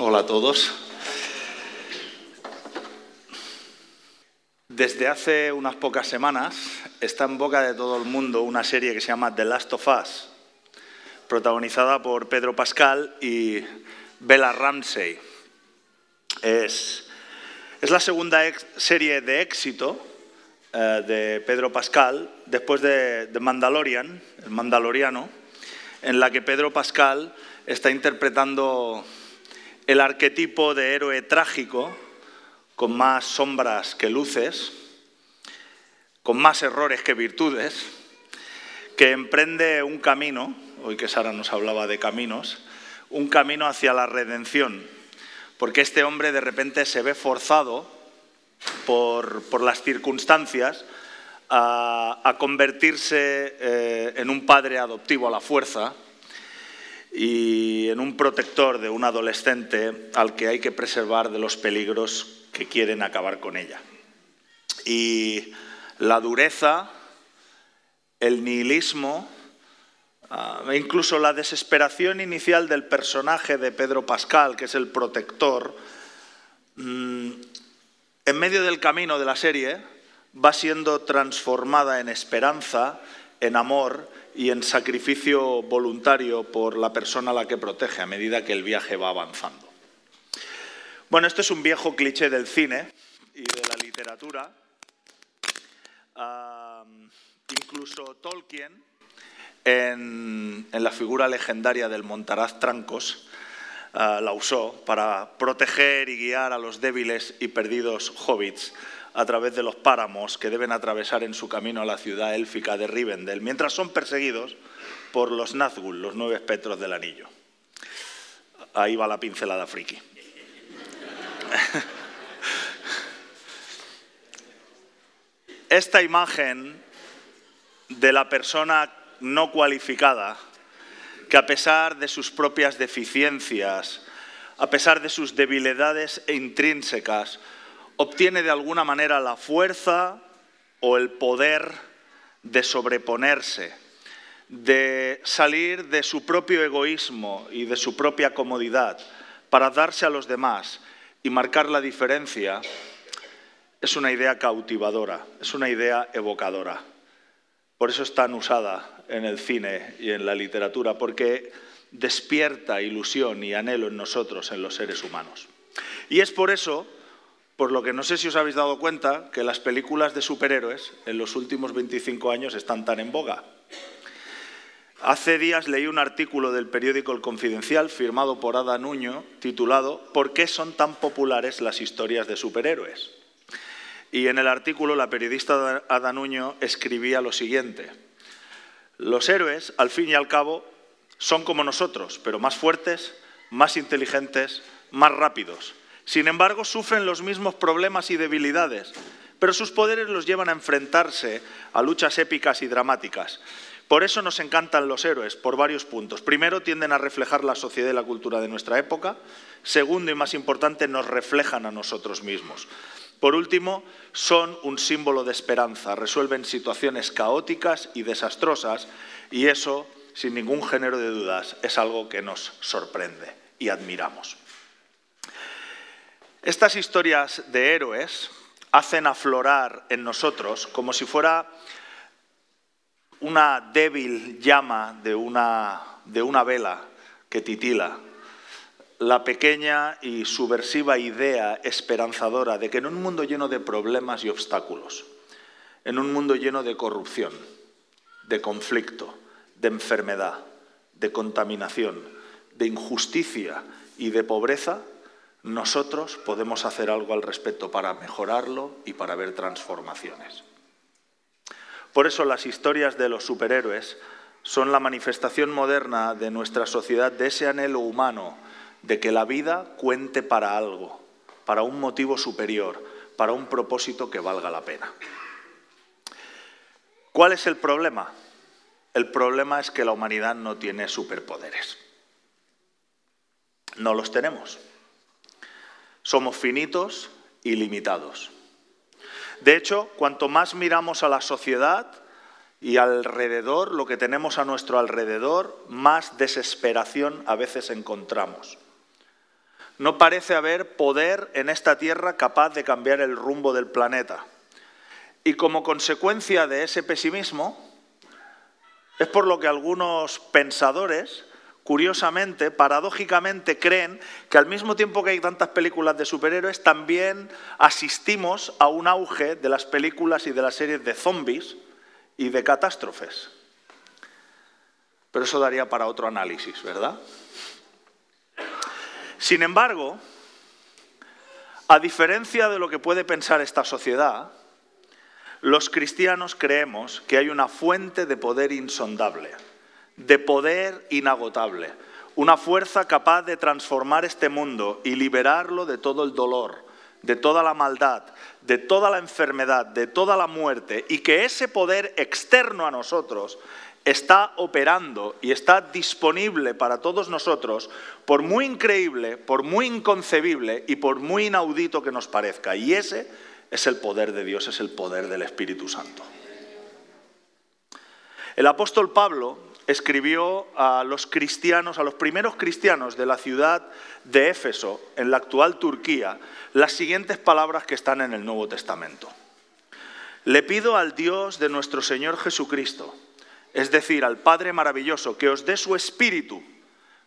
Hola a todos. Desde hace unas pocas semanas está en boca de todo el mundo una serie que se llama The Last of Us, protagonizada por Pedro Pascal y Bella Ramsey. Es, es la segunda serie de éxito eh, de Pedro Pascal después de, de Mandalorian, el Mandaloriano, en la que Pedro Pascal está interpretando el arquetipo de héroe trágico, con más sombras que luces, con más errores que virtudes, que emprende un camino, hoy que Sara nos hablaba de caminos, un camino hacia la redención, porque este hombre de repente se ve forzado por, las circunstancias a, convertirse eh, en un padre adoptivo a la fuerza, y en un protector de un adolescente al que hay que preservar de los peligros que quieren acabar con ella. Y la dureza, el nihilismo, ah, e incluso la desesperación inicial del personaje de Pedro Pascal, que es el protector, mm, en medio del camino de la serie va siendo transformada en esperanza, en amor y en sacrificio voluntario por la persona a la que protege a medida que el viaje va avanzando. Bueno, esto es un viejo cliché del cine y de la literatura. incluso Tolkien, en, la figura legendaria del Montaraz Trancos, ah, la usó para proteger y guiar a los débiles y perdidos hobbits a través de los páramos que deben atravesar en su camino a la ciudad élfica de Rivendell, mientras son perseguidos por los Nazgûl, los nueve espectros del anillo. Ahí va la pincelada friki. Esta imagen de la persona no cualificada, que a pesar de sus propias deficiencias, a pesar de sus debilidades intrínsecas, obtiene de alguna manera la fuerza o el poder de sobreponerse, de salir de su propio egoísmo y de su propia comodidad para darse a los demás y marcar la diferencia, es una idea cautivadora, es una idea evocadora. Por eso es tan usada en el cine y en la literatura, porque despierta ilusión y anhelo en nosotros, en los seres humanos. Y es por eso por lo que no sé si os habéis dado cuenta que las películas de superhéroes en los últimos 25 años están tan en boga. Hace días leí un artículo del periódico El Confidencial firmado por Ada Nuño titulado ¿Por qué son tan populares las historias de superhéroes? Y en el artículo la periodista Ada Nuño escribía lo siguiente. Los héroes, al fin y al cabo, son como nosotros, pero más fuertes, más inteligentes, más rápidos sin embargo, sufren los mismos problemas y debilidades, pero sus poderes los llevan a enfrentarse a luchas épicas y dramáticas. Por eso nos encantan los héroes, por varios puntos. Primero, tienden a reflejar la sociedad y la cultura de nuestra época. Segundo, y más importante, nos reflejan a nosotros mismos. Por último, son un símbolo de esperanza, resuelven situaciones caóticas y desastrosas y eso, sin ningún género de dudas, es algo que nos sorprende y admiramos. Estas historias de héroes hacen aflorar en nosotros como si fuera una débil llama de una, de una vela que titila, la pequeña y subversiva idea esperanzadora de que en un mundo lleno de problemas y obstáculos, en un mundo lleno de corrupción, de conflicto, de enfermedad, de contaminación, de injusticia y de pobreza, nosotros podemos hacer algo al respecto para mejorarlo y para ver transformaciones. Por eso las historias de los superhéroes son la manifestación moderna de nuestra sociedad de ese anhelo humano de que la vida cuente para algo, para un motivo superior, para un propósito que valga la pena. ¿Cuál es el problema? El problema es que la humanidad no tiene superpoderes. No los tenemos. Somos finitos y limitados. De hecho, cuanto más miramos a la sociedad y alrededor, lo que tenemos a nuestro alrededor, más desesperación a veces encontramos. no parece haber poder en esta Tierra capaz de cambiar el rumbo del planeta. Y como consecuencia de ese pesimismo, es por lo que algunos pensadores, curiosamente, paradójicamente, creen que al mismo tiempo que hay tantas películas de superhéroes, también asistimos a un auge de las películas y de las series de zombies y de catástrofes. Pero eso daría para otro análisis, ¿verdad? Sin embargo, a diferencia de lo que puede pensar esta sociedad, los cristianos creemos que hay una fuente de poder insondable, de poder inagotable, una fuerza capaz de transformar este mundo y liberarlo de todo el dolor, de toda la maldad, de toda la enfermedad, de toda la muerte, y que ese poder externo a nosotros está operando y está disponible para todos nosotros, por muy increíble, por muy inconcebible y por muy inaudito que nos parezca. Y ese es el poder de Dios, es el poder del Espíritu Santo. El apóstol Pablo escribió a los cristianos, a los primeros cristianos de la ciudad de Éfeso, en la actual Turquía, las siguientes palabras que están en el Nuevo Testamento. Le pido al Dios de nuestro Señor Jesucristo, es decir, al Padre maravilloso, que os dé su espíritu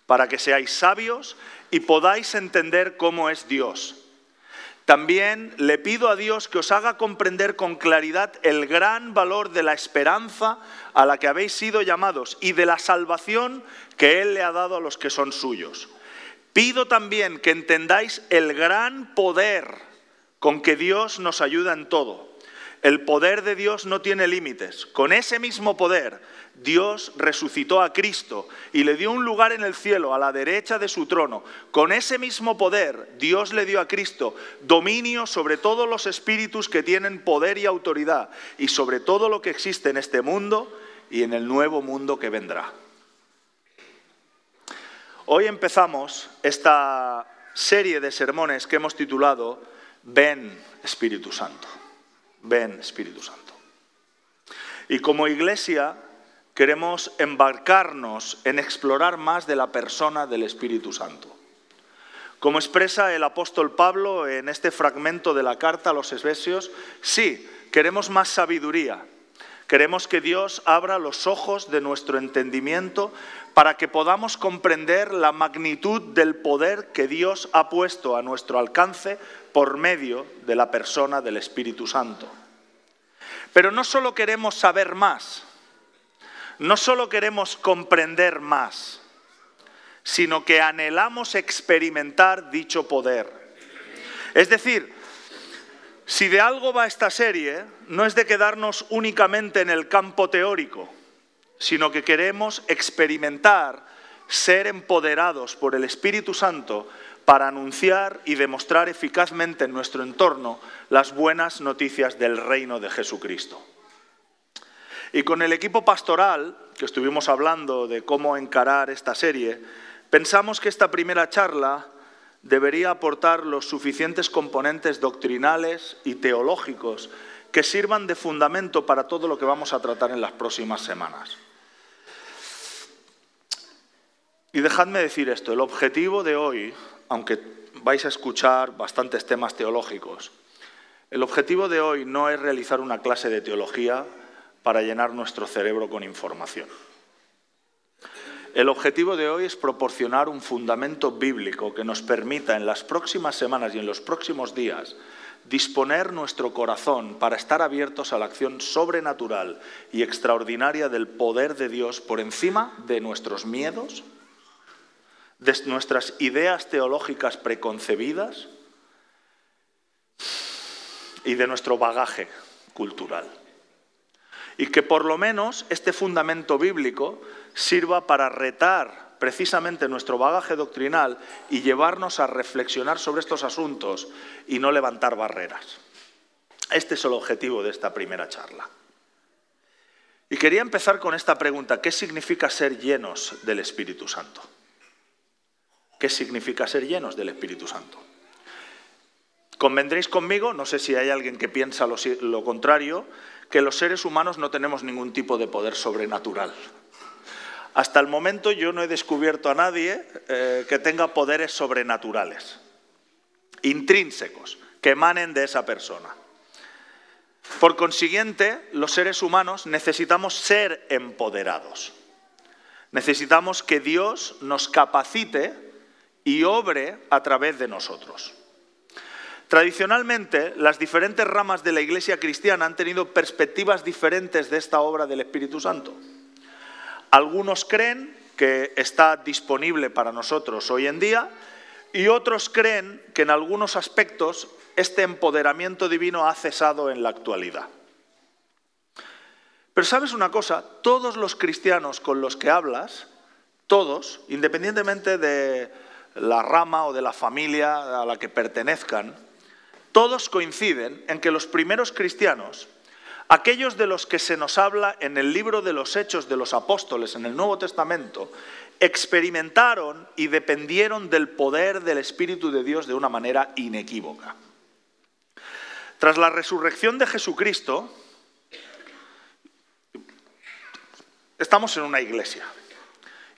para que seáis sabios y podáis entender cómo es Dios. También le pido a Dios que os haga comprender con claridad el gran valor de la esperanza a la que habéis sido llamados y de la salvación que Él le ha dado a los que son suyos. Pido también que entendáis el gran poder con que Dios nos ayuda en todo el poder de Dios no tiene límites. Con ese mismo poder, Dios resucitó a Cristo y le dio un lugar en el cielo, a la derecha de su trono. Con ese mismo poder, Dios le dio a Cristo dominio sobre todos los espíritus que tienen poder y autoridad y sobre todo lo que existe en este mundo y en el nuevo mundo que vendrá. Hoy empezamos esta serie de sermones que hemos titulado Ven Espíritu Santo. Ven, Espíritu Santo. Y como iglesia queremos embarcarnos en explorar más de la persona del Espíritu Santo. Como expresa el apóstol Pablo en este fragmento de la carta a los Efesios, sí, queremos más sabiduría. Queremos que Dios abra los ojos de nuestro entendimiento para que podamos comprender la magnitud del poder que Dios ha puesto a nuestro alcance por medio de la persona del Espíritu Santo. Pero no solo queremos saber más, no solo queremos comprender más, sino que anhelamos experimentar dicho poder. Es decir, si de algo va esta serie, no es de quedarnos únicamente en el campo teórico, sino que queremos experimentar, ser empoderados por el Espíritu Santo para anunciar y demostrar eficazmente en nuestro entorno las buenas noticias del reino de Jesucristo. Y con el equipo pastoral, que estuvimos hablando de cómo encarar esta serie, pensamos que esta primera charla debería aportar los suficientes componentes doctrinales y teológicos que sirvan de fundamento para todo lo que vamos a tratar en las próximas semanas. Y dejadme decir esto, el objetivo de hoy, aunque vais a escuchar bastantes temas teológicos, el objetivo de hoy no es realizar una clase de teología para llenar nuestro cerebro con información. El objetivo de hoy es proporcionar un fundamento bíblico que nos permita en las próximas semanas y en los próximos días disponer nuestro corazón para estar abiertos a la acción sobrenatural y extraordinaria del poder de Dios por encima de nuestros miedos, de nuestras ideas teológicas preconcebidas y de nuestro bagaje cultural. Y que por lo menos este fundamento bíblico sirva para retar precisamente nuestro bagaje doctrinal y llevarnos a reflexionar sobre estos asuntos y no levantar barreras. Este es el objetivo de esta primera charla. Y quería empezar con esta pregunta, ¿qué significa ser llenos del Espíritu Santo? ¿Qué significa ser llenos del Espíritu Santo? Convendréis conmigo, no sé si hay alguien que piensa lo, contrario, que los seres humanos no tenemos ningún tipo de poder sobrenatural. Hasta el momento yo no he descubierto a nadie eh, que tenga poderes sobrenaturales. intrínsecos, que emanen de esa persona. Por consiguiente, los seres humanos necesitamos ser empoderados. Necesitamos que Dios nos capacite y obre a través de nosotros. Tradicionalmente, las diferentes ramas de la Iglesia cristiana han tenido perspectivas diferentes de esta obra del Espíritu Santo. Algunos creen que está disponible para nosotros hoy en día y otros creen que en algunos aspectos este empoderamiento divino ha cesado en la actualidad. Pero sabes una cosa, todos los cristianos con los que hablas, todos, independientemente de la rama o de la familia a la que pertenezcan, todos coinciden en que los primeros cristianos, aquellos de los que se nos habla en el libro de los Hechos de los Apóstoles en el Nuevo Testamento, experimentaron y dependieron del poder del Espíritu de Dios de una manera inequívoca. Tras la resurrección de Jesucristo, estamos en una iglesia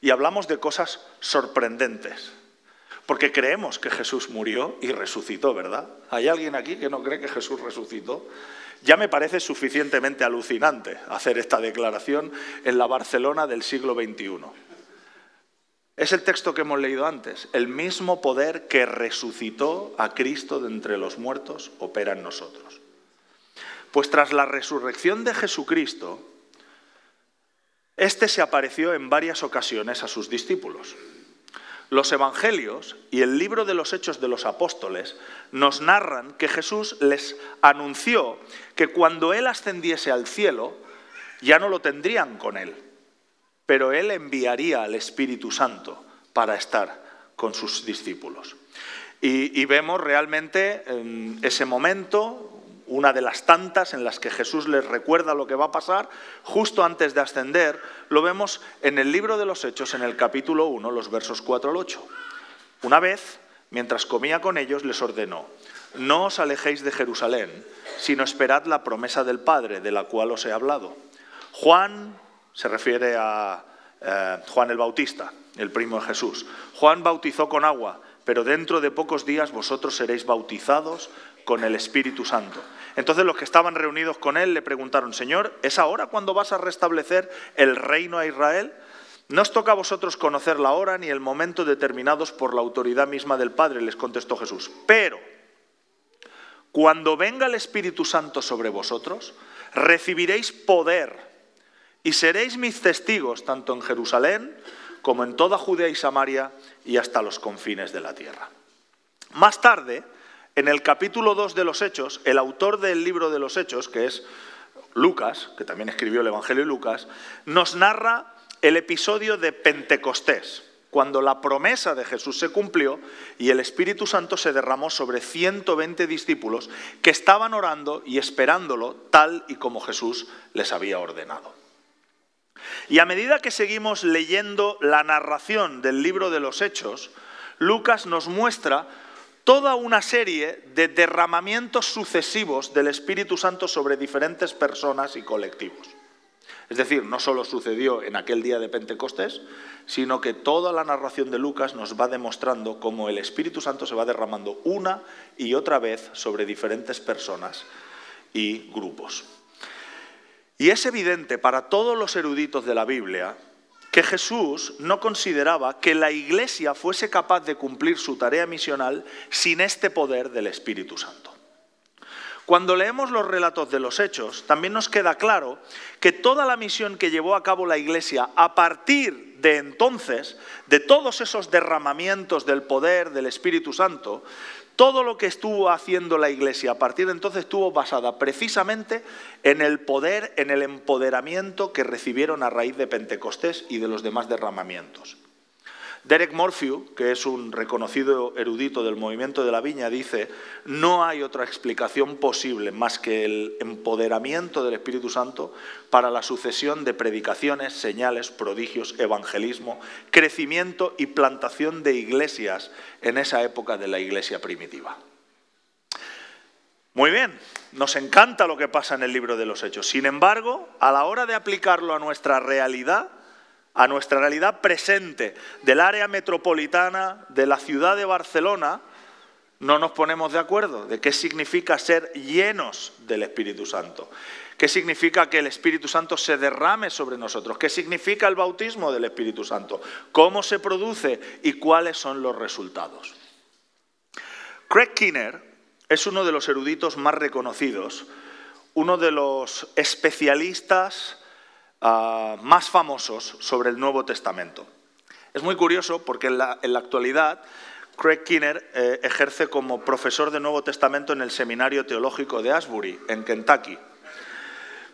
y hablamos de cosas sorprendentes. Porque creemos que Jesús murió y resucitó, ¿verdad? ¿Hay alguien aquí que no cree que Jesús resucitó? Ya me parece suficientemente alucinante hacer esta declaración en la Barcelona del siglo XXI. Es el texto que hemos leído antes. El mismo poder que resucitó a Cristo de entre los muertos opera en nosotros. Pues tras la resurrección de Jesucristo, este se apareció en varias ocasiones a sus discípulos. Los evangelios y el libro de los hechos de los apóstoles nos narran que Jesús les anunció que cuando Él ascendiese al cielo, ya no lo tendrían con Él, pero Él enviaría al Espíritu Santo para estar con sus discípulos. Y, vemos realmente en ese momento una de las tantas en las que Jesús les recuerda lo que va a pasar, justo antes de ascender, lo vemos en el libro de los Hechos, en el capítulo 1, los versos 4 al 8. Una vez, mientras comía con ellos, les ordenó, no os alejéis de Jerusalén, sino esperad la promesa del Padre, de la cual os he hablado. Juan, se refiere a eh, Juan el Bautista, el primo de Jesús, Juan bautizó con agua, pero dentro de pocos días vosotros seréis bautizados con el Espíritu Santo. Entonces los que estaban reunidos con él le preguntaron, Señor, ¿es ahora cuando vas a restablecer el reino a Israel? No os toca a vosotros conocer la hora ni el momento determinados por la autoridad misma del Padre, les contestó Jesús. Pero cuando venga el Espíritu Santo sobre vosotros, recibiréis poder y seréis mis testigos tanto en Jerusalén como en toda Judea y Samaria y hasta los confines de la tierra. Más tarde, en el capítulo 2 de los Hechos, el autor del libro de los Hechos, que es Lucas, que también escribió el Evangelio de Lucas, nos narra el episodio de Pentecostés, cuando la promesa de Jesús se cumplió y el Espíritu Santo se derramó sobre 120 discípulos que estaban orando y esperándolo tal y como Jesús les había ordenado. Y a medida que seguimos leyendo la narración del libro de los Hechos, Lucas nos muestra toda una serie de derramamientos sucesivos del Espíritu Santo sobre diferentes personas y colectivos. Es decir, no solo sucedió en aquel día de Pentecostés, sino que toda la narración de Lucas nos va demostrando cómo el Espíritu Santo se va derramando una y otra vez sobre diferentes personas y grupos. Y es evidente para todos los eruditos de la Biblia que Jesús no consideraba que la Iglesia fuese capaz de cumplir su tarea misional sin este poder del Espíritu Santo. Cuando leemos los relatos de los hechos, también nos queda claro que toda la misión que llevó a cabo la Iglesia a partir de entonces, de todos esos derramamientos del poder del Espíritu Santo, todo lo que estuvo haciendo la Iglesia a partir de entonces estuvo basada precisamente en el poder, en el empoderamiento que recibieron a raíz de Pentecostés y de los demás derramamientos. Derek Morphew, que es un reconocido erudito del movimiento de la viña, dice, no hay otra explicación posible más que el empoderamiento del Espíritu Santo para la sucesión de predicaciones, señales, prodigios, evangelismo, crecimiento y plantación de iglesias en esa época de la iglesia primitiva. Muy bien, nos encanta lo que pasa en el libro de los Hechos. Sin embargo, a la hora de aplicarlo a nuestra realidad, a nuestra realidad presente del área metropolitana de la ciudad de Barcelona, no nos ponemos de acuerdo de qué significa ser llenos del Espíritu Santo. ¿Qué significa que el Espíritu Santo se derrame sobre nosotros? ¿Qué significa el bautismo del Espíritu Santo? ¿Cómo se produce y cuáles son los resultados? Craig Kinner es uno de los eruditos más reconocidos, uno de los especialistas ah, más famosos sobre el Nuevo Testamento. Es muy curioso porque en la, actualidad Craig Kinner eh, ejerce como profesor de Nuevo Testamento en el Seminario Teológico de Asbury, en Kentucky.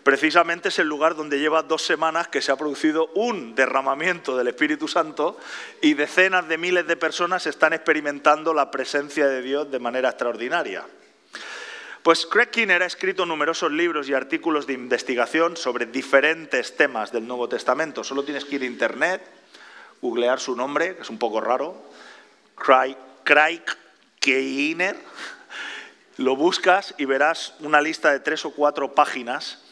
Precisamente es el lugar donde lleva dos semanas que se ha producido un derramamiento del Espíritu Santo y decenas de miles de personas están experimentando la presencia de Dios de manera extraordinaria. Pues Kinner ha escrito numerosos libros y artículos de investigación sobre diferentes temas del Nuevo Testamento. Solo tienes que ir a internet, googlear su nombre, que es un poco raro, Craig, Craig lo buscas y verás una lista de tres o cuatro páginas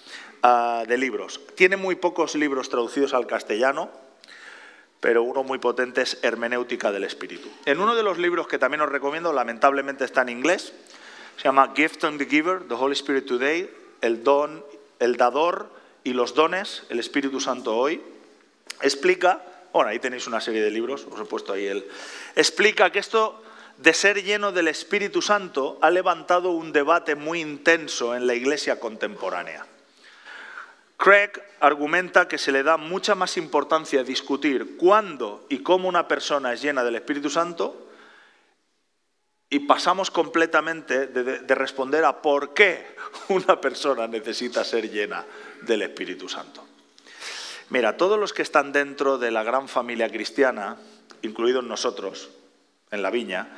Ah, de libros. Tiene muy pocos libros traducidos al castellano, pero uno muy potente es Hermenéutica del Espíritu. En uno de los libros que también os recomiendo, lamentablemente está en inglés, se llama Gift and the Giver, The Holy Spirit Today, el don, el dador y los dones, el Espíritu Santo hoy, explica, bueno, ahí tenéis una serie de libros, os he puesto ahí el, explica que esto de ser lleno del Espíritu Santo ha levantado un debate muy intenso en la iglesia contemporánea. Craig argumenta que se le da mucha más importancia discutir cuándo y cómo una persona es llena del Espíritu Santo y pasamos completamente de, responder a por qué una persona necesita ser llena del Espíritu Santo. Mira, todos los que están dentro de la gran familia cristiana, incluidos nosotros, en la viña,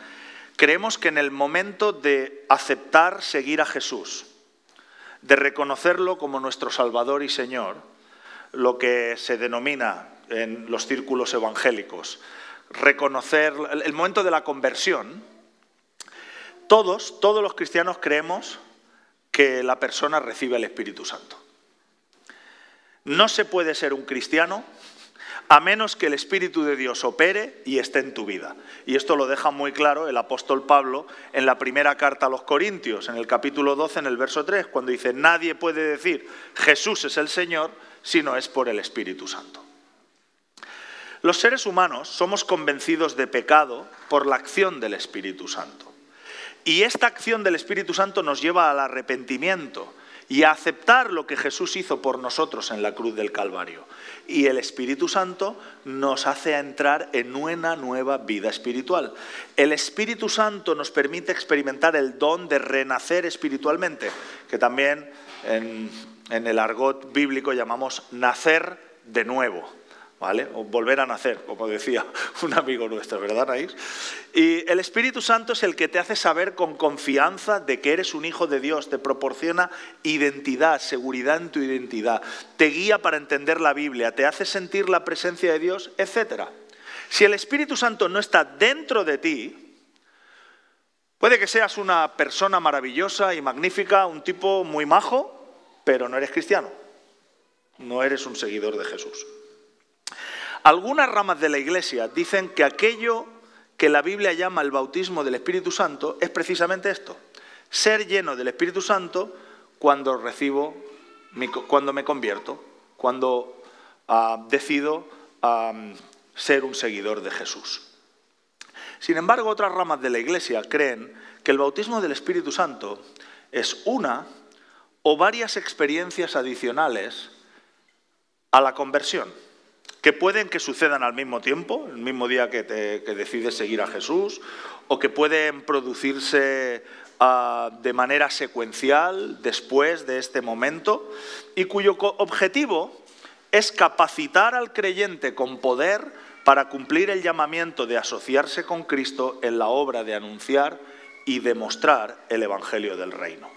creemos que en el momento de aceptar seguir a Jesús, de reconocerlo como nuestro Salvador y Señor, lo que se denomina en los círculos evangélicos, reconocer el momento de la conversión, todos, todos los cristianos creemos que la persona recibe el Espíritu Santo. No se puede ser un cristiano a menos que el Espíritu de Dios opere y esté en tu vida. Y esto lo deja muy claro el apóstol Pablo en la primera carta a los Corintios, en el capítulo 12, en el verso 3, cuando dice, nadie puede decir Jesús es el Señor si no es por el Espíritu Santo. Los seres humanos somos convencidos de pecado por la acción del Espíritu Santo. Y esta acción del Espíritu Santo nos lleva al arrepentimiento y a aceptar lo que Jesús hizo por nosotros en la cruz del Calvario. Y el Espíritu Santo nos hace entrar en una nueva vida espiritual. El Espíritu Santo nos permite experimentar el don de renacer espiritualmente, que también en, el argot bíblico llamamos nacer de nuevo. ¿Vale? O volver a nacer, como decía un amigo nuestro, ¿verdad, Naís? Y el Espíritu Santo es el que te hace saber con confianza de que eres un hijo de Dios, te proporciona identidad, seguridad en tu identidad, te guía para entender la Biblia, te hace sentir la presencia de Dios, etc. Si el Espíritu Santo no está dentro de ti, Puede que seas una persona maravillosa y magnífica, un tipo muy majo, pero no eres cristiano. No eres un seguidor de Jesús. Algunas ramas de la Iglesia dicen que aquello que la Biblia llama el bautismo del Espíritu Santo es precisamente esto, ser lleno del Espíritu Santo cuando recibo, cuando me convierto, cuando ah, decido ser un seguidor de Jesús. Sin embargo, otras ramas de la Iglesia creen que el bautismo del Espíritu Santo es una o varias experiencias adicionales a la conversión que pueden que sucedan al mismo tiempo, el mismo día que, decides seguir a Jesús, o que pueden producirse ah, de manera secuencial después de este momento, y cuyo objetivo es capacitar al creyente con poder para cumplir el llamamiento de asociarse con Cristo en la obra de anunciar y demostrar el Evangelio del Reino.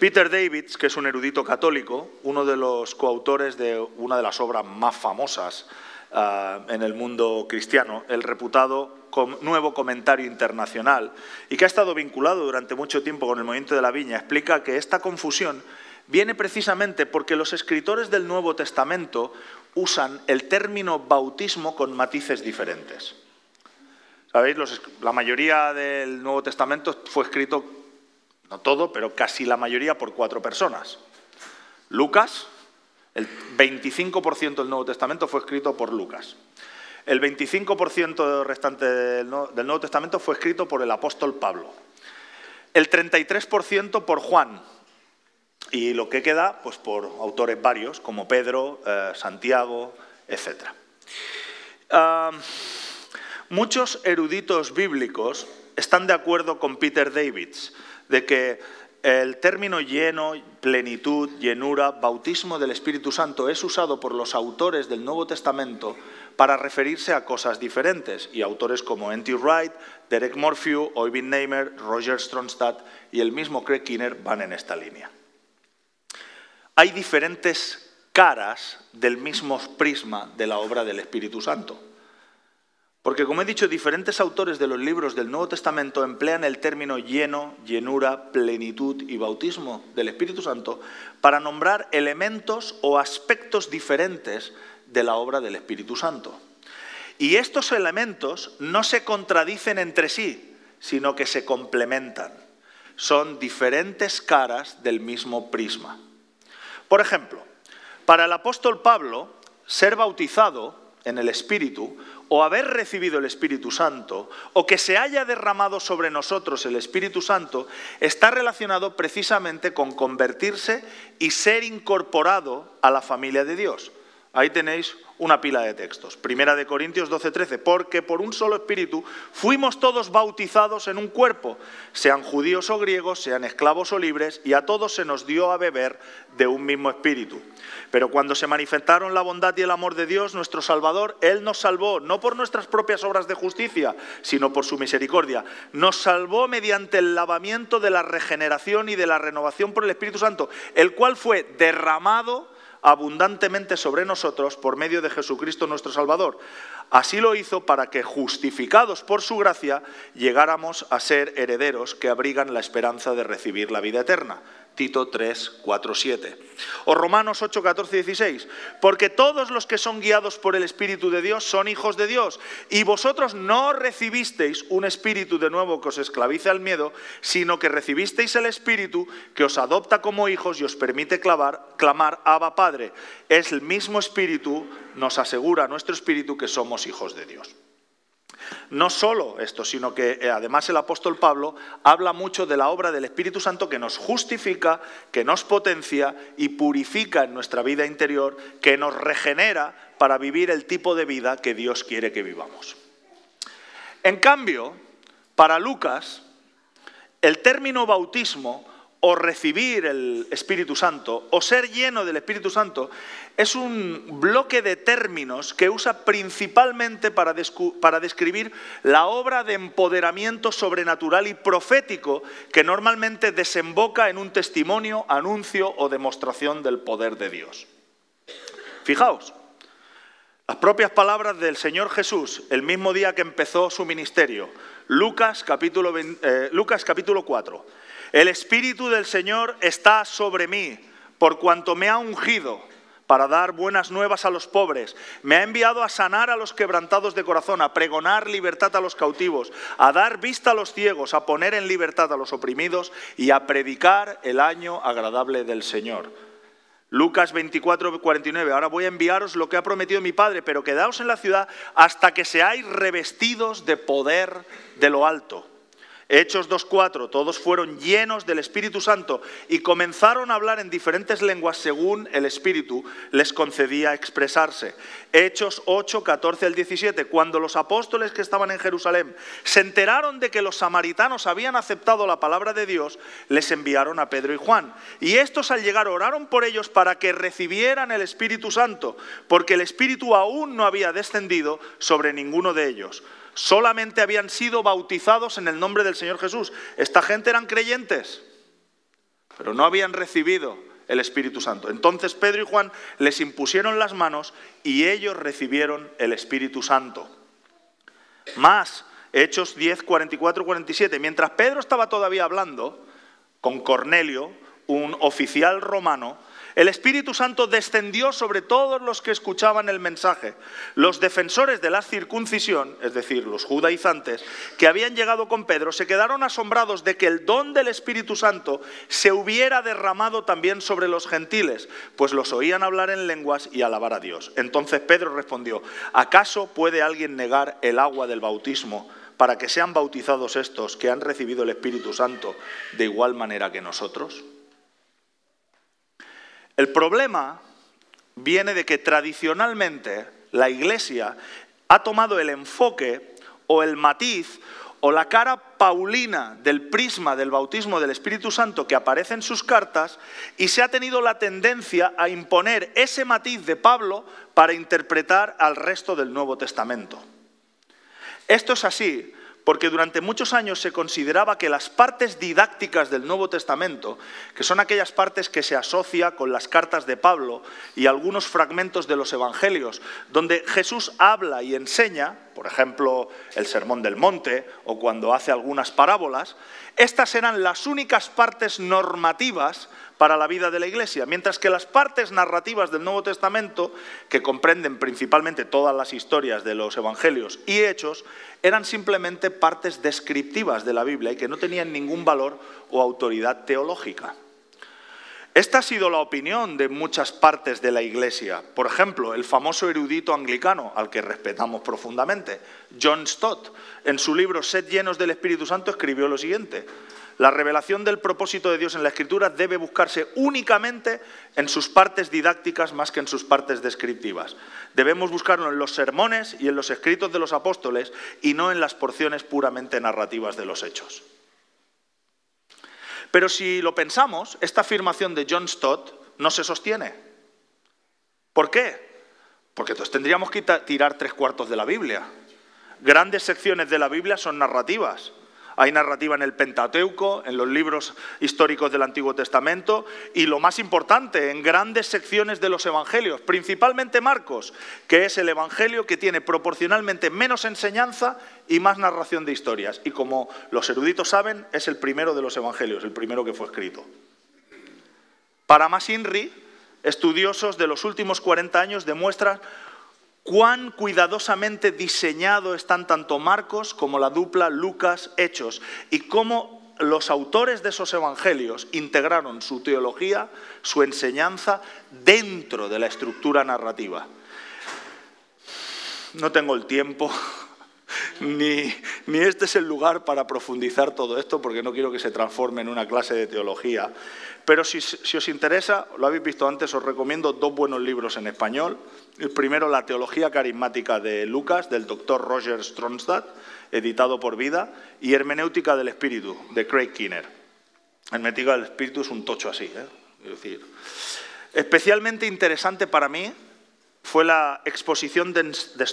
Peter Davids, que es un erudito católico, uno de los coautores de una de las obras más famosas ah, en el mundo cristiano, el reputado Nuevo Comentario Internacional, y que ha estado vinculado durante mucho tiempo con el movimiento de la viña, explica que esta confusión viene precisamente porque los escritores del Nuevo Testamento usan el término bautismo con matices diferentes. ¿Sabéis? la mayoría del Nuevo Testamento fue escrito, no todo, pero casi la mayoría por cuatro personas. Lucas, el 25% del Nuevo Testamento fue escrito por Lucas. El 25% restante del Nuevo Testamento fue escrito por el apóstol Pablo. El 33% por Juan. Y lo que queda, pues por autores varios, como Pedro, eh, Santiago, etc. muchos eruditos bíblicos están de acuerdo con Peter Davids de que el término lleno, plenitud, llenura, bautismo del Espíritu Santo es usado por los autores del Nuevo Testamento para referirse a cosas diferentes. Y autores como N.T. Wright, Derek Morphew, Oyvind Neymer, Roger Stronstadt y el mismo Craig Kinner van en esta línea. Hay diferentes caras del mismo prisma de la obra del Espíritu Santo. Porque, como he dicho, diferentes autores de los libros del Nuevo Testamento emplean el término lleno, llenura, plenitud y bautismo del Espíritu Santo para nombrar elementos o aspectos diferentes de la obra del Espíritu Santo. Y estos elementos no se contradicen entre sí, sino que se complementan. Son diferentes caras del mismo prisma. Por ejemplo, para el apóstol Pablo, ser bautizado en el Espíritu o haber recibido el Espíritu Santo o que se haya derramado sobre nosotros el Espíritu Santo está relacionado precisamente con convertirse y ser incorporado a la familia de Dios. Ahí tenéis una pila de textos. Primera de Corintios 12:13, porque por un solo espíritu fuimos todos bautizados en un cuerpo, sean judíos o griegos, sean esclavos o libres, y a todos se nos dio a beber de un mismo espíritu. Pero cuando se manifestaron la bondad y el amor de Dios, nuestro Salvador, Él nos salvó, no por nuestras propias obras de justicia, sino por su misericordia. Nos salvó mediante el lavamiento de la regeneración y de la renovación por el Espíritu Santo, el cual fue derramado abundantemente sobre nosotros por medio de Jesucristo nuestro Salvador. Así lo hizo para que, justificados por su gracia, llegáramos a ser herederos que abrigan la esperanza de recibir la vida eterna. Tito 3, 4, 7. O Romanos 8, 14 y 16. Porque todos los que son guiados por el Espíritu de Dios son hijos de Dios. Y vosotros no recibisteis un espíritu de nuevo que os esclavice al miedo, sino que recibisteis el Espíritu que os adopta como hijos y os permite clamar, clamar Abba Padre. Es el mismo Espíritu, nos asegura nuestro Espíritu que somos hijos de Dios. No solo esto, sino que eh, además el apóstol Pablo habla mucho de la obra del Espíritu Santo que nos justifica, que nos potencia y purifica en nuestra vida interior, que nos regenera para vivir el tipo de vida que Dios quiere que vivamos. En cambio, para Lucas, el término bautismo o recibir el Espíritu Santo o ser lleno del Espíritu Santo es un bloque de términos que usa principalmente para, describir la obra de empoderamiento sobrenatural y profético que normalmente desemboca en un testimonio, anuncio o demostración del poder de Dios. Fijaos, las propias palabras del Señor Jesús el mismo día que empezó su ministerio, Lucas capítulo, eh, Lucas capítulo 4. El Espíritu del Señor está sobre mí, por cuanto me ha ungido para dar buenas nuevas a los pobres. Me ha enviado a sanar a los quebrantados de corazón, a pregonar libertad a los cautivos, a dar vista a los ciegos, a poner en libertad a los oprimidos y a predicar el año agradable del Señor. Lucas 24, 49. Ahora voy a enviaros lo que ha prometido mi Padre, pero quedaos en la ciudad hasta que seáis revestidos de poder de lo alto. Hechos 2.4, todos fueron llenos del Espíritu Santo y comenzaron a hablar en diferentes lenguas según el Espíritu les concedía expresarse. Hechos 8, 14 al 17, cuando los apóstoles que estaban en Jerusalén se enteraron de que los samaritanos habían aceptado la palabra de Dios, les enviaron a Pedro y Juan. Y estos al llegar oraron por ellos para que recibieran el Espíritu Santo, porque el Espíritu aún no había descendido sobre ninguno de ellos solamente habían sido bautizados en el nombre del Señor Jesús. Esta gente eran creyentes, pero no habían recibido el Espíritu Santo. Entonces Pedro y Juan les impusieron las manos y ellos recibieron el Espíritu Santo. Más, Hechos 10, 44, 47. Mientras Pedro estaba todavía hablando con Cornelio, un oficial romano, el Espíritu Santo descendió sobre todos los que escuchaban el mensaje. Los defensores de la circuncisión, es decir, los judaizantes, que habían llegado con Pedro, se quedaron asombrados de que el don del Espíritu Santo se hubiera derramado también sobre los gentiles, pues los oían hablar en lenguas y alabar a Dios. Entonces Pedro respondió, ¿acaso puede alguien negar el agua del bautismo para que sean bautizados estos que han recibido el Espíritu Santo de igual manera que nosotros? El problema viene de que tradicionalmente la Iglesia ha tomado el enfoque o el matiz o la cara paulina del prisma del bautismo del Espíritu Santo que aparece en sus cartas y se ha tenido la tendencia a imponer ese matiz de Pablo para interpretar al resto del Nuevo Testamento. Esto es así porque durante muchos años se consideraba que las partes didácticas del Nuevo Testamento, que son aquellas partes que se asocia con las cartas de Pablo y algunos fragmentos de los Evangelios, donde Jesús habla y enseña, por ejemplo, el Sermón del Monte o cuando hace algunas parábolas, estas eran las únicas partes normativas para la vida de la Iglesia, mientras que las partes narrativas del Nuevo Testamento, que comprenden principalmente todas las historias de los Evangelios y Hechos, eran simplemente partes descriptivas de la Biblia y que no tenían ningún valor o autoridad teológica. Esta ha sido la opinión de muchas partes de la Iglesia. Por ejemplo, el famoso erudito anglicano, al que respetamos profundamente, John Stott, en su libro Sed llenos del Espíritu Santo, escribió lo siguiente. La revelación del propósito de Dios en la Escritura debe buscarse únicamente en sus partes didácticas más que en sus partes descriptivas. Debemos buscarlo en los sermones y en los escritos de los apóstoles y no en las porciones puramente narrativas de los hechos. Pero si lo pensamos, esta afirmación de John Stott no se sostiene. ¿Por qué? Porque entonces tendríamos que tirar tres cuartos de la Biblia. Grandes secciones de la Biblia son narrativas. Hay narrativa en el Pentateuco, en los libros históricos del Antiguo Testamento y lo más importante, en grandes secciones de los Evangelios, principalmente Marcos, que es el Evangelio que tiene proporcionalmente menos enseñanza y más narración de historias. Y como los eruditos saben, es el primero de los Evangelios, el primero que fue escrito. Para más INRI, estudiosos de los últimos 40 años demuestran cuán cuidadosamente diseñado están tanto Marcos como la dupla Lucas Hechos y cómo los autores de esos evangelios integraron su teología, su enseñanza dentro de la estructura narrativa. No tengo el tiempo, ni, ni, este es el lugar para profundizar todo esto, porque no quiero que se transforme en una clase de teología. Pero si, si os interesa, lo habéis visto antes, os recomiendo dos buenos libros en español. El primero, La teología carismática de Lucas, del doctor Roger Stronstadt, editado por Vida, y Hermenéutica del Espíritu, de Craig Kinner. Hermenéutica del Espíritu es un tocho así. ¿eh? Es decir, especialmente interesante para mí fue la exposición de, de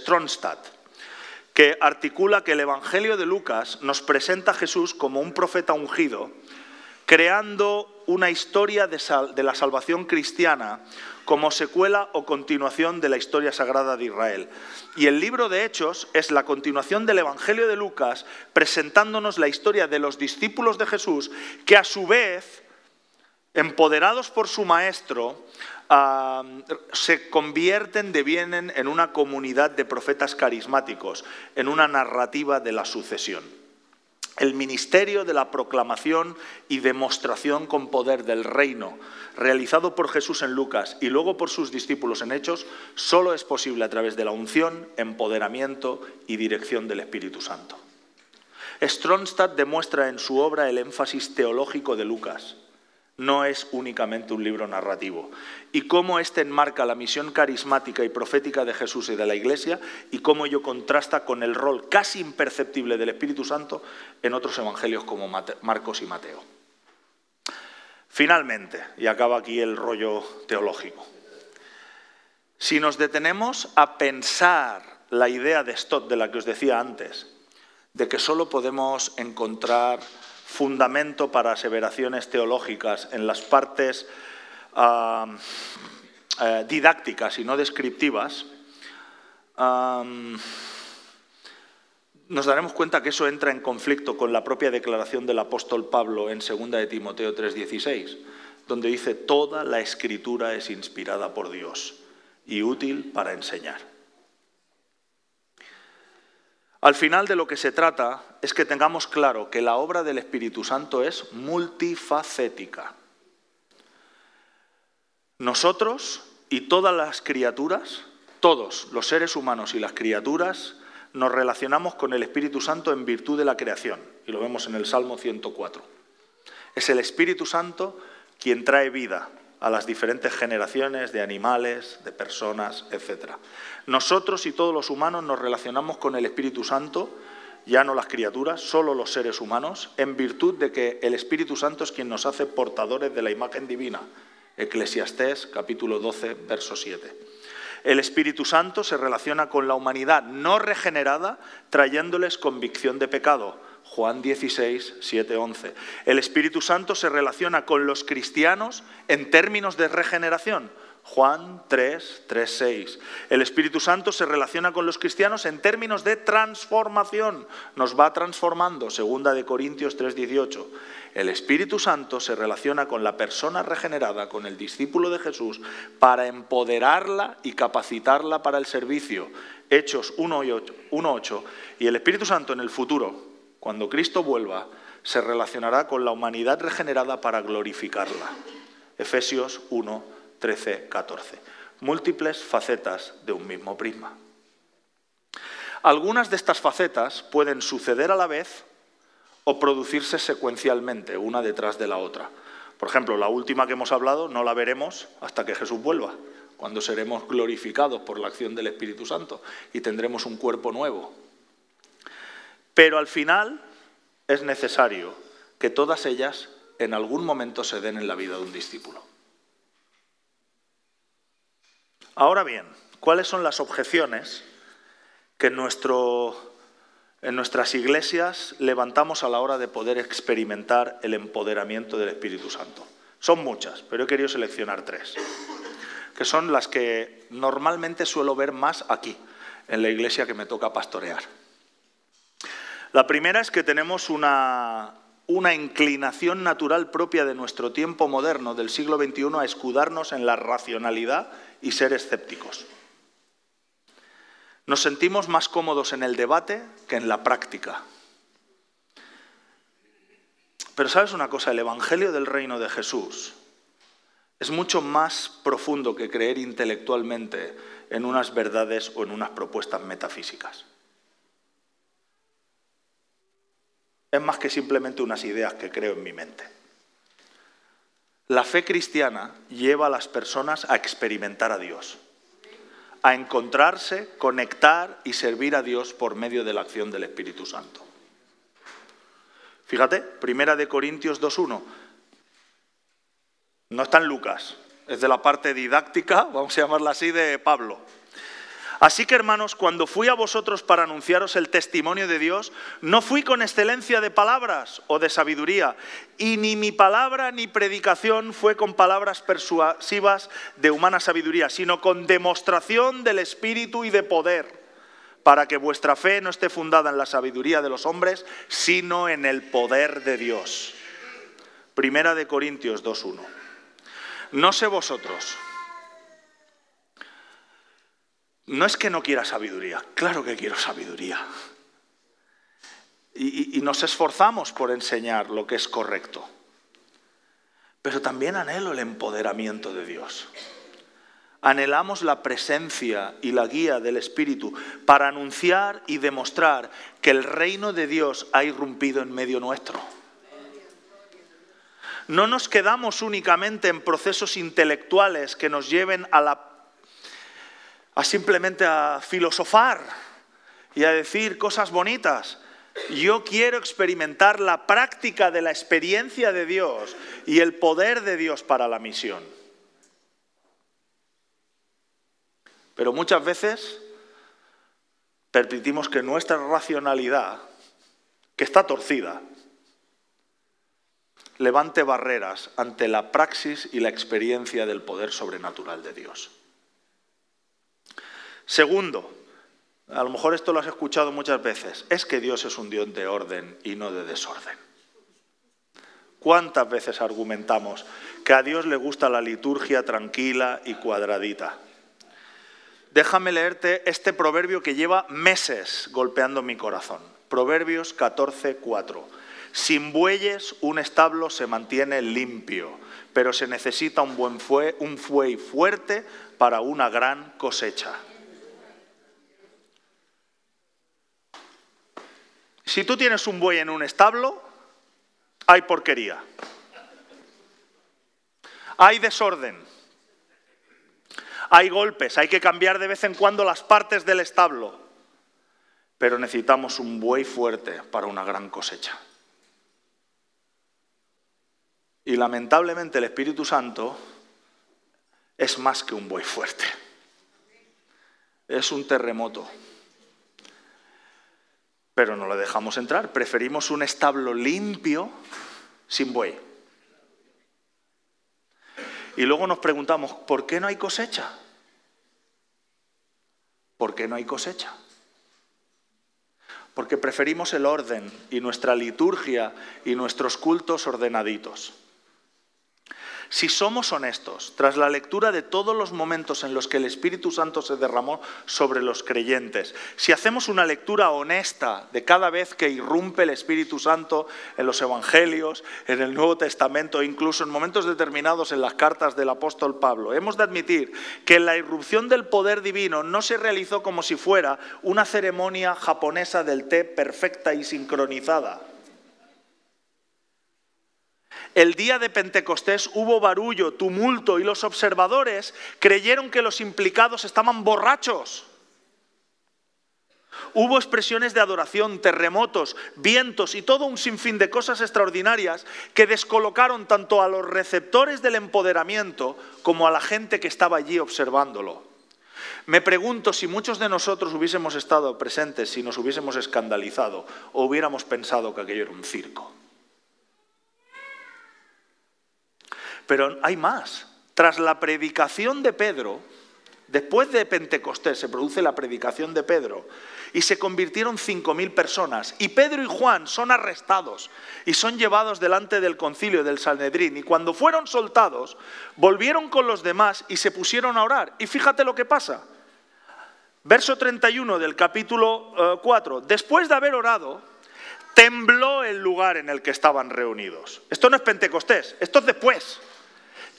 que articula que el Evangelio de Lucas nos presenta a Jesús como un profeta ungido, creando una historia de, la salvación cristiana como secuela o continuación de la historia sagrada de Israel. Y el libro de Hechos es la continuación del Evangelio de Lucas, presentándonos la historia de los discípulos de Jesús, que a su vez, empoderados por su maestro, se convierten, devienen en una comunidad de profetas carismáticos, en una narrativa de la sucesión el ministerio de la proclamación y demostración con poder del reino, realizado por Jesús en Lucas y luego por sus discípulos en Hechos, solo es posible a través de la unción, empoderamiento y dirección del Espíritu Santo. Stronstadt demuestra en su obra el énfasis teológico de Lucas no es únicamente un libro narrativo. Y cómo éste enmarca la misión carismática y profética de Jesús y de la Iglesia y cómo ello contrasta con el rol casi imperceptible del Espíritu Santo en otros evangelios como Marcos y Mateo. Finalmente, y acaba aquí el rollo teológico, si nos detenemos a pensar la idea de Stott, de la que os decía antes, de que solo podemos encontrar fundamento para aseveraciones teológicas en las partes eh, didácticas y no descriptivas, nos daremos cuenta que eso entra en conflicto con la propia declaración del apóstol Pablo en 2 de Timoteo 3:16. donde dice toda la escritura es inspirada por Dios y útil para enseñar. Al final de lo que se trata es que tengamos claro que la obra del Espíritu Santo es multifacética. Nosotros y todas las criaturas, todos los seres humanos y las criaturas, nos relacionamos con el Espíritu Santo en virtud de la creación. Y lo vemos en el Salmo 104. Es el Espíritu Santo quien trae vida a las diferentes generaciones de animales, de personas, etc. Nosotros y todos los humanos nos relacionamos con el Espíritu Santo, ya no las criaturas, solo los seres humanos, en virtud de que el Espíritu Santo es quien nos hace portadores de la imagen divina. Eclesiastés capítulo 12, verso 7. El Espíritu Santo se relaciona con la humanidad no regenerada, trayéndoles convicción de pecado. Juan 16, 7, 11. El Espíritu Santo se relaciona con los cristianos en términos de regeneración. Juan 3, 3, 6. El Espíritu Santo se relaciona con los cristianos en términos de transformación. Nos va transformando. Segunda de Corintios 3, 18. El Espíritu Santo se relaciona con la persona regenerada, con el discípulo de Jesús, para empoderarla y capacitarla para el servicio. Hechos 1, 8. Y el Espíritu Santo en el futuro, cuando Cristo vuelva, se relacionará con la humanidad regenerada para glorificarla. Efesios 1, 13, 14. Múltiples facetas de un mismo prisma. Algunas de estas facetas pueden suceder a la vez o producirse secuencialmente, una detrás de la otra. Por ejemplo, la última que hemos hablado no la veremos hasta que Jesús vuelva, cuando seremos glorificados por la acción del Espíritu Santo y tendremos un cuerpo nuevo. Pero al final es necesario que todas ellas en algún momento se den en la vida de un discípulo. Ahora bien, ¿cuáles son las objeciones que en, nuestras iglesias levantamos a la hora de poder experimentar el empoderamiento del Espíritu Santo? Son muchas, pero he querido seleccionar tres, que son las que normalmente suelo ver más aquí, en la iglesia que me toca pastorear. La primera es que tenemos una, inclinación natural propia de nuestro tiempo moderno, del siglo XXI, a escudarnos en la racionalidad y ser escépticos. Nos sentimos más cómodos en el debate que en la práctica. Pero sabes una cosa, el Evangelio del Reino de Jesús es mucho más profundo que creer intelectualmente en unas verdades o en unas propuestas metafísicas. Es más que simplemente unas ideas que creo en mi mente. La fe cristiana lleva a las personas a experimentar a Dios, a encontrarse, conectar y servir a Dios por medio de la acción del Espíritu Santo. Fíjate, Primera de Corintios 2.1. No está en Lucas, es de la parte didáctica, vamos a llamarla así, de Pablo. Así que hermanos, cuando fui a vosotros para anunciaros el testimonio de Dios, no fui con excelencia de palabras o de sabiduría, y ni mi palabra ni predicación fue con palabras persuasivas de humana sabiduría, sino con demostración del Espíritu y de poder, para que vuestra fe no esté fundada en la sabiduría de los hombres, sino en el poder de Dios. Primera de Corintios 2.1. No sé vosotros no es que no quiera sabiduría, claro que quiero sabiduría. Y, nos esforzamos por enseñar lo que es correcto. Pero también anhelo el empoderamiento de Dios. Anhelamos la presencia y la guía del Espíritu para anunciar y demostrar que el reino de Dios ha irrumpido en medio nuestro. No nos quedamos únicamente en procesos intelectuales que nos lleven a la a simplemente a filosofar y a decir cosas bonitas. Yo quiero experimentar la práctica de la experiencia de Dios y el poder de Dios para la misión. Pero muchas veces permitimos que nuestra racionalidad, que está torcida, levante barreras ante la praxis y la experiencia del poder sobrenatural de Dios. Segundo, a lo mejor esto lo has escuchado muchas veces, es que Dios es un Dios de orden y no de desorden. ¿Cuántas veces argumentamos que a Dios le gusta la liturgia tranquila y cuadradita? Déjame leerte este proverbio que lleva meses golpeando mi corazón. Proverbios 14, 4. Sin bueyes un establo se mantiene limpio, pero se necesita un buen fue, un fuey fuerte para una gran cosecha. Si tú tienes un buey en un establo, hay porquería. Hay desorden. Hay golpes. Hay que cambiar de vez en cuando las partes del establo. Pero necesitamos un buey fuerte para una gran cosecha. Y lamentablemente el Espíritu Santo es más que un buey fuerte. Es un terremoto. Pero no le dejamos entrar. Preferimos un establo limpio sin buey. Y luego nos preguntamos, ¿por qué no hay cosecha? ¿Por qué no hay cosecha? Porque preferimos el orden y nuestra liturgia y nuestros cultos ordenaditos. Si somos honestos, tras la lectura de todos los momentos en los que el Espíritu Santo se derramó sobre los creyentes, si hacemos una lectura honesta de cada vez que irrumpe el Espíritu Santo en los Evangelios, en el Nuevo Testamento, incluso en momentos determinados en las cartas del apóstol Pablo, hemos de admitir que la irrupción del poder divino no se realizó como si fuera una ceremonia japonesa del té perfecta y sincronizada el día de Pentecostés hubo barullo, tumulto y los observadores creyeron que los implicados estaban borrachos. Hubo expresiones de adoración, terremotos, vientos y todo un sinfín de cosas extraordinarias que descolocaron tanto a los receptores del empoderamiento como a la gente que estaba allí observándolo. Me pregunto si muchos de nosotros hubiésemos estado presentes, si nos hubiésemos escandalizado o hubiéramos pensado que aquello era un circo. Pero hay más. Tras la predicación de Pedro, después de Pentecostés se produce la predicación de Pedro y se convirtieron cinco mil personas. Y Pedro y Juan son arrestados y son llevados delante del concilio del Sanedrín. Y cuando fueron soltados, volvieron con los demás y se pusieron a orar. Y fíjate lo que pasa. Verso 31 del capítulo 4. Eh, después de haber orado, tembló el lugar en el que estaban reunidos. Esto no es Pentecostés, esto es después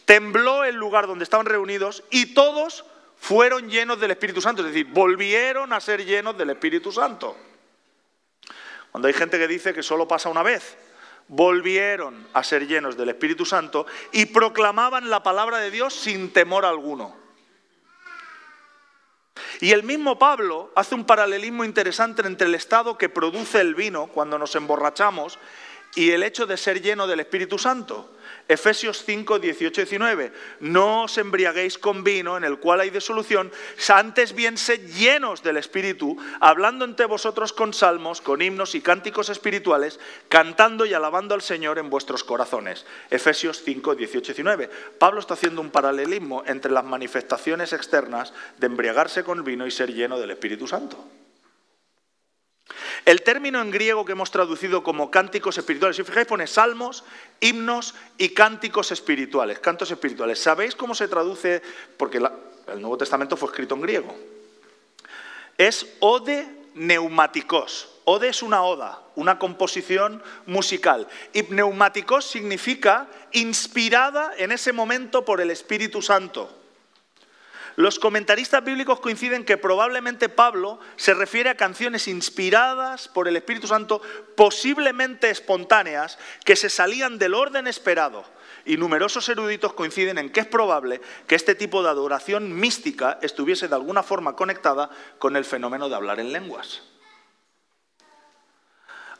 tembló el lugar donde estaban reunidos y todos fueron llenos del Espíritu Santo, es decir, volvieron a ser llenos del Espíritu Santo. Cuando hay gente que dice que solo pasa una vez, volvieron a ser llenos del Espíritu Santo y proclamaban la palabra de Dios sin temor alguno. Y el mismo Pablo hace un paralelismo interesante entre el estado que produce el vino cuando nos emborrachamos y el hecho de ser lleno del Espíritu Santo. Efesios 5, 18 y 19. No os embriaguéis con vino en el cual hay disolución, antes bien sed llenos del Espíritu, hablando entre vosotros con salmos, con himnos y cánticos espirituales, cantando y alabando al Señor en vuestros corazones. Efesios 5, 18 y 19. Pablo está haciendo un paralelismo entre las manifestaciones externas de embriagarse con vino y ser lleno del Espíritu Santo. El término en griego que hemos traducido como cánticos espirituales, si fijáis pone salmos, himnos y cánticos espirituales, cantos espirituales. ¿Sabéis cómo se traduce? Porque el Nuevo Testamento fue escrito en griego. Es ode neumáticos. Ode es una oda, una composición musical. Y neumáticos significa inspirada en ese momento por el Espíritu Santo. Los comentaristas bíblicos coinciden que probablemente Pablo se refiere a canciones inspiradas por el Espíritu Santo, posiblemente espontáneas, que se salían del orden esperado. Y numerosos eruditos coinciden en que es probable que este tipo de adoración mística estuviese de alguna forma conectada con el fenómeno de hablar en lenguas.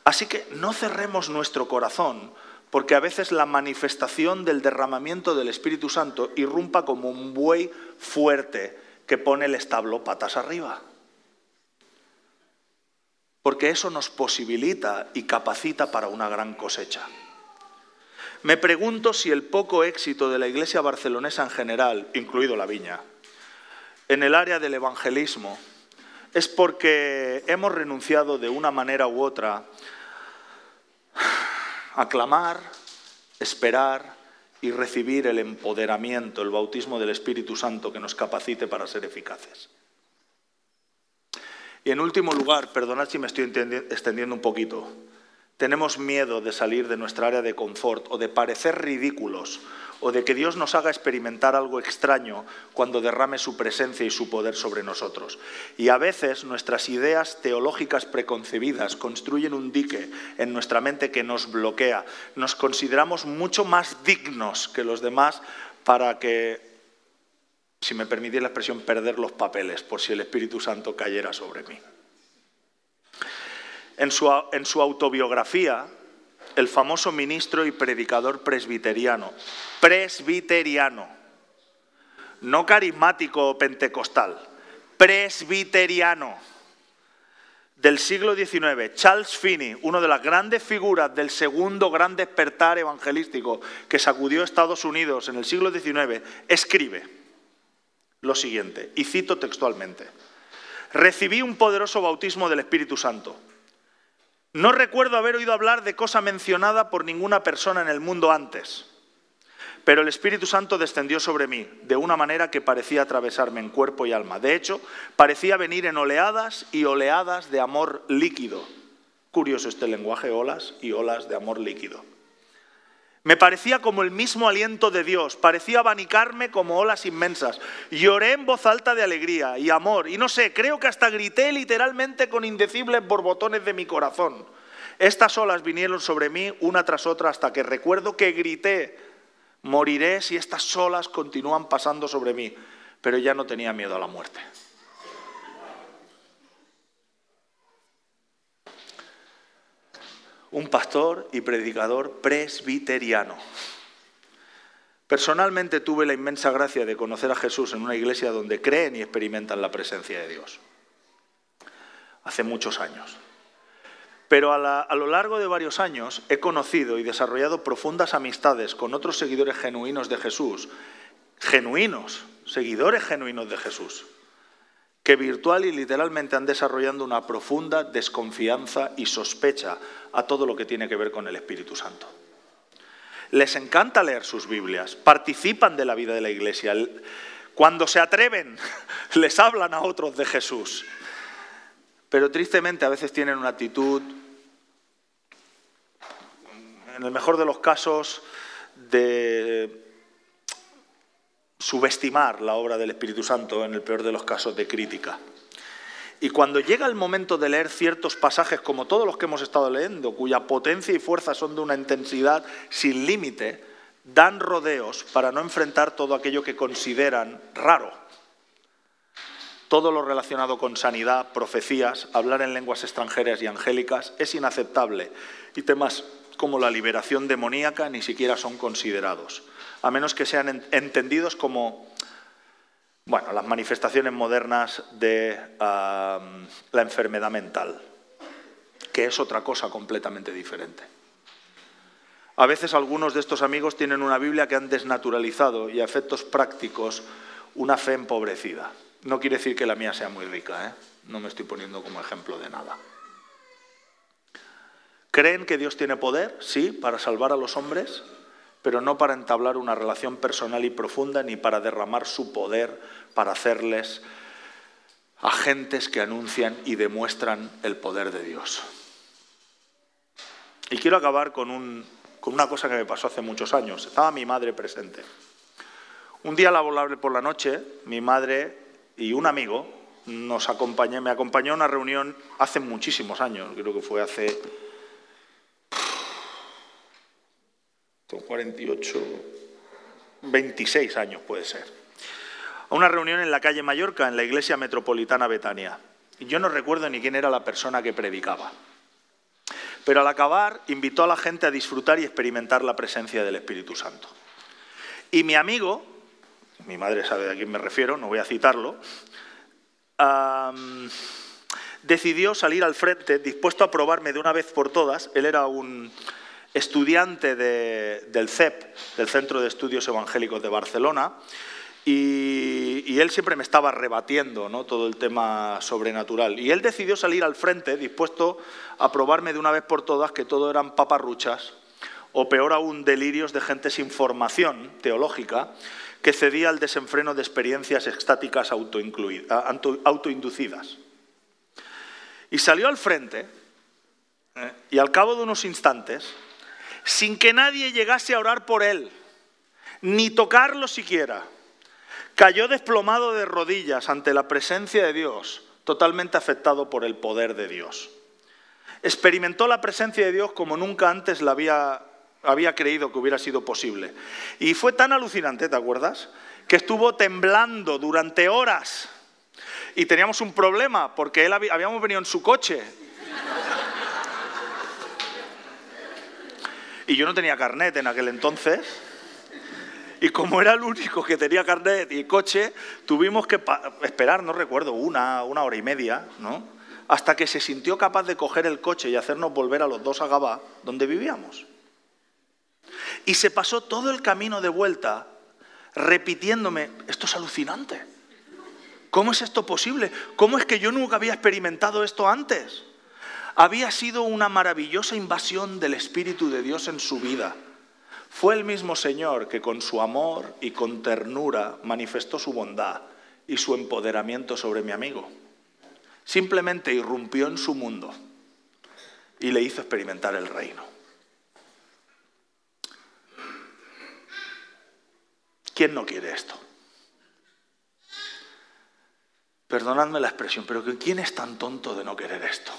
Así que no cerremos nuestro corazón porque a veces la manifestación del derramamiento del Espíritu Santo irrumpa como un buey fuerte que pone el establo patas arriba. Porque eso nos posibilita y capacita para una gran cosecha. Me pregunto si el poco éxito de la iglesia barcelonesa en general, incluido la viña, en el área del evangelismo, es porque hemos renunciado de una manera u otra a clamar, esperar y recibir el empoderamiento, el bautismo del Espíritu Santo que nos capacite para ser eficaces. Y en último lugar, perdonad si me estoy extendiendo un poquito, tenemos miedo de salir de nuestra área de confort o de parecer ridículos o de que Dios nos haga experimentar algo extraño cuando derrame su presencia y su poder sobre nosotros. Y a veces nuestras ideas teológicas preconcebidas construyen un dique en nuestra mente que nos bloquea. Nos consideramos mucho más dignos que los demás para que, si me permitís la expresión, perder los papeles por si el Espíritu Santo cayera sobre mí. En su, en su autobiografía, el famoso ministro y predicador presbiteriano. Presbiteriano. No carismático o pentecostal. Presbiteriano. Del siglo XIX, Charles Finney, una de las grandes figuras del segundo gran despertar evangelístico que sacudió Estados Unidos en el siglo XIX, escribe lo siguiente, y cito textualmente, recibí un poderoso bautismo del Espíritu Santo no recuerdo haber oído hablar de cosa mencionada por ninguna persona en el mundo antes, pero el Espíritu Santo descendió sobre mí de una manera que parecía atravesarme en cuerpo y alma. De hecho, parecía venir en oleadas y oleadas de amor líquido. Curioso este lenguaje, olas y olas de amor líquido. Me parecía como el mismo aliento de Dios, parecía abanicarme como olas inmensas. Lloré en voz alta de alegría y amor, y no sé, creo que hasta grité literalmente con indecibles borbotones de mi corazón. Estas olas vinieron sobre mí una tras otra hasta que recuerdo que grité, moriré si estas olas continúan pasando sobre mí, pero ya no tenía miedo a la muerte. Un pastor y predicador presbiteriano. Personalmente tuve la inmensa gracia de conocer a Jesús en una iglesia donde creen y experimentan la presencia de Dios. Hace muchos años. Pero a, lo largo de varios años he conocido y desarrollado profundas amistades con otros seguidores genuinos de Jesús, genuinos, seguidores genuinos de Jesús, que virtual y literalmente han desarrollando una profunda desconfianza y sospecha a todo lo que tiene que ver con el Espíritu Santo. Les encanta leer sus Biblias, participan de la vida de la iglesia. Cuando se atreven, les hablan a otros de Jesús. Pero tristemente a veces tienen una actitud, en el mejor de los casos, de subestimar la obra del Espíritu Santo, en el peor de los casos, de crítica. Y cuando llega el momento de leer ciertos pasajes, como todos los que hemos estado leyendo, cuya potencia y fuerza son de una intensidad sin límite, dan rodeos para no enfrentar todo aquello que consideran raro. Todo lo relacionado con sanidad, profecías, hablar en lenguas extranjeras y angélicas es inaceptable y temas como la liberación demoníaca ni siquiera son considerados a menos que sean entendidos como bueno, las manifestaciones modernas de la enfermedad mental, que es otra cosa completamente diferente. A veces algunos de estos amigos tienen una Biblia que han desnaturalizado y a efectos prácticos una fe empobrecida. No quiere decir que la mía sea muy rica, ¿eh? no me estoy poniendo como ejemplo de nada. ¿Creen que Dios tiene poder? Sí, para salvar a los hombres, pero no para entablar una relación personal y profunda ni para derramar su poder para hacerles agentes que anuncian y demuestran el poder de Dios. Y quiero acabar con, una cosa que me pasó hace muchos años. Estaba mi madre presente. Un día laborable por la noche, mi madre y un amigo nos acompañó, me acompañó a una reunión hace muchísimos años, creo que fue hace 48, 26 años puede ser, a una reunión en la calle Mallorca, en la iglesia metropolitana Betania. Yo no recuerdo ni quién era la persona que predicaba. Pero al acabar invitó a la gente a disfrutar y experimentar la presencia del Espíritu Santo. Y mi amigo, mi madre sabe a quién me refiero, no voy a citarlo, decidió salir al frente dispuesto a probarme de una vez por todas. Él era un, estudiante del CEP, del Centro de Estudios Evangélicos de Barcelona, y, él siempre me estaba rebatiendo ¿no? todo el tema sobrenatural. Y él decidió salir al frente, dispuesto a probarme de una vez por todas que todo eran paparruchas, o peor aún, delirios de gente sin formación teológica que cedía al desenfreno de experiencias estáticas autoinducidas. Y salió al frente ¿eh? y al cabo de unos instantes, sin que nadie llegase a orar por él, ni tocarlo siquiera, cayó desplomado de rodillas ante la presencia de Dios, totalmente afectado por el poder de Dios. Experimentó la presencia de Dios como nunca antes la había, creído que hubiera sido posible. Y fue tan alucinante, ¿te acuerdas? Que estuvo temblando durante horas. Y teníamos un problema, porque él habíamos venido en su coche. Y yo no tenía carnet en aquel entonces. Y como era el único que tenía carnet y coche, tuvimos que esperar, no recuerdo, una, una hora y media, ¿no? Hasta que se sintió capaz de coger el coche y hacernos volver a los dos a Gabá, donde vivíamos. Y se pasó todo el camino de vuelta repitiéndome, esto es alucinante. ¿Cómo es esto posible? ¿Cómo es que yo nunca había experimentado esto antes? Había sido una maravillosa invasión del Espíritu de Dios en su vida. Fue el mismo Señor que con su amor y con ternura manifestó su bondad y su empoderamiento sobre mi amigo. Simplemente irrumpió en su mundo y le hizo experimentar el reino. ¿Quién no quiere esto? Perdonadme la expresión, pero ¿quién es tan tonto de no querer esto?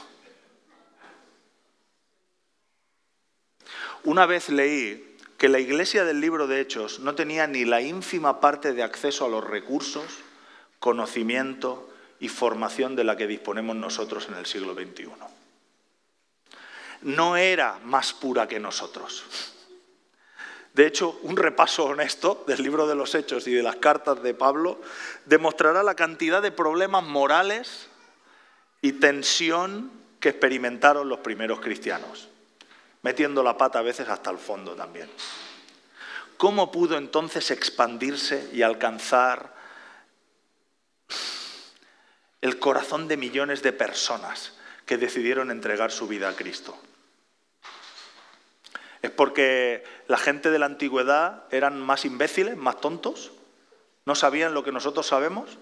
Una vez leí que la iglesia del libro de Hechos no tenía ni la ínfima parte de acceso a los recursos, conocimiento y formación de la que disponemos nosotros en el siglo XXI. No era más pura que nosotros. De hecho, un repaso honesto del libro de los Hechos y de las cartas de Pablo demostrará la cantidad de problemas morales y tensión que experimentaron los primeros cristianos, metiendo la pata a veces hasta el fondo también. ¿Cómo pudo entonces expandirse y alcanzar el corazón de millones de personas que decidieron entregar su vida a Cristo? ¿Es porque la gente de la antigüedad eran más imbéciles, más tontos? ¿No sabían lo que nosotros sabemos?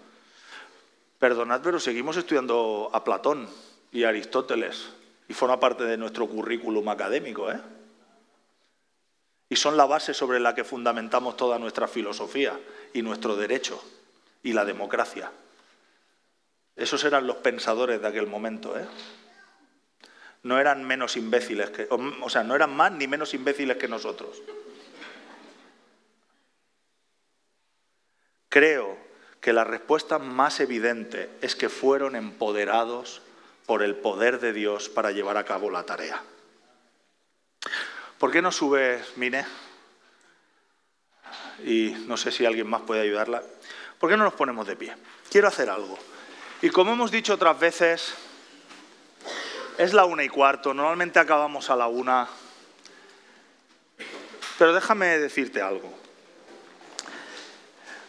Perdonad, pero seguimos estudiando a Platón y a Aristóteles y forma parte de nuestro currículum académico. ¿eh? Y son la base sobre la que fundamentamos toda nuestra filosofía y nuestro derecho y la democracia. Esos eran los pensadores de aquel momento. ¿eh? no eran menos imbéciles que, o sea, no eran más ni menos imbéciles que nosotros. Creo que la respuesta más evidente es que fueron empoderados por el poder de Dios para llevar a cabo la tarea. ¿Por qué no sube Mine? Y no sé si alguien más puede ayudarla. ¿Por qué no nos ponemos de pie? Quiero hacer algo. Y como hemos dicho otras veces, es la una y cuarto, normalmente acabamos a la una. Pero déjame decirte algo.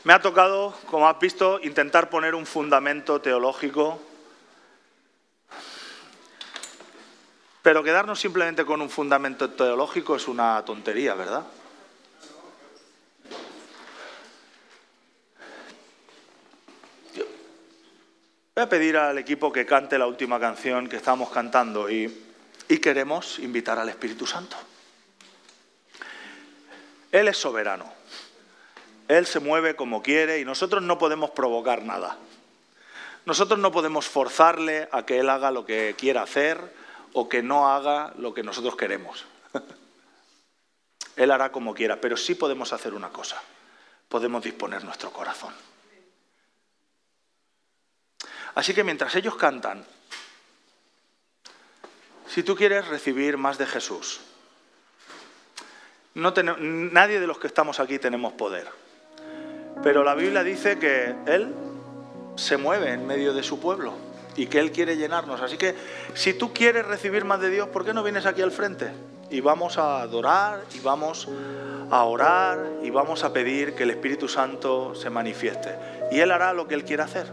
Me ha tocado, como has visto, intentar poner un fundamento teológico, pero quedarnos simplemente con un fundamento teológico es una tontería, ¿verdad? Voy a pedir al equipo que cante la última canción que estamos cantando y, queremos invitar al Espíritu Santo. Él es soberano. Él se mueve como quiere y nosotros no podemos provocar nada. Nosotros no podemos forzarle a que Él haga lo que quiera hacer o que no haga lo que nosotros queremos. Él hará como quiera, pero sí podemos hacer una cosa. Podemos disponer nuestro corazón. Así que mientras ellos cantan, si tú quieres recibir más de Jesús, nadie de los que estamos aquí tenemos poder, pero la Biblia dice que Él se mueve en medio de su pueblo y que Él quiere llenarnos. Así que si tú quieres recibir más de Dios, ¿por qué no vienes aquí al frente? Y vamos a adorar y vamos a orar y vamos a pedir que el Espíritu Santo se manifieste. Y Él hará lo que Él quiera hacer.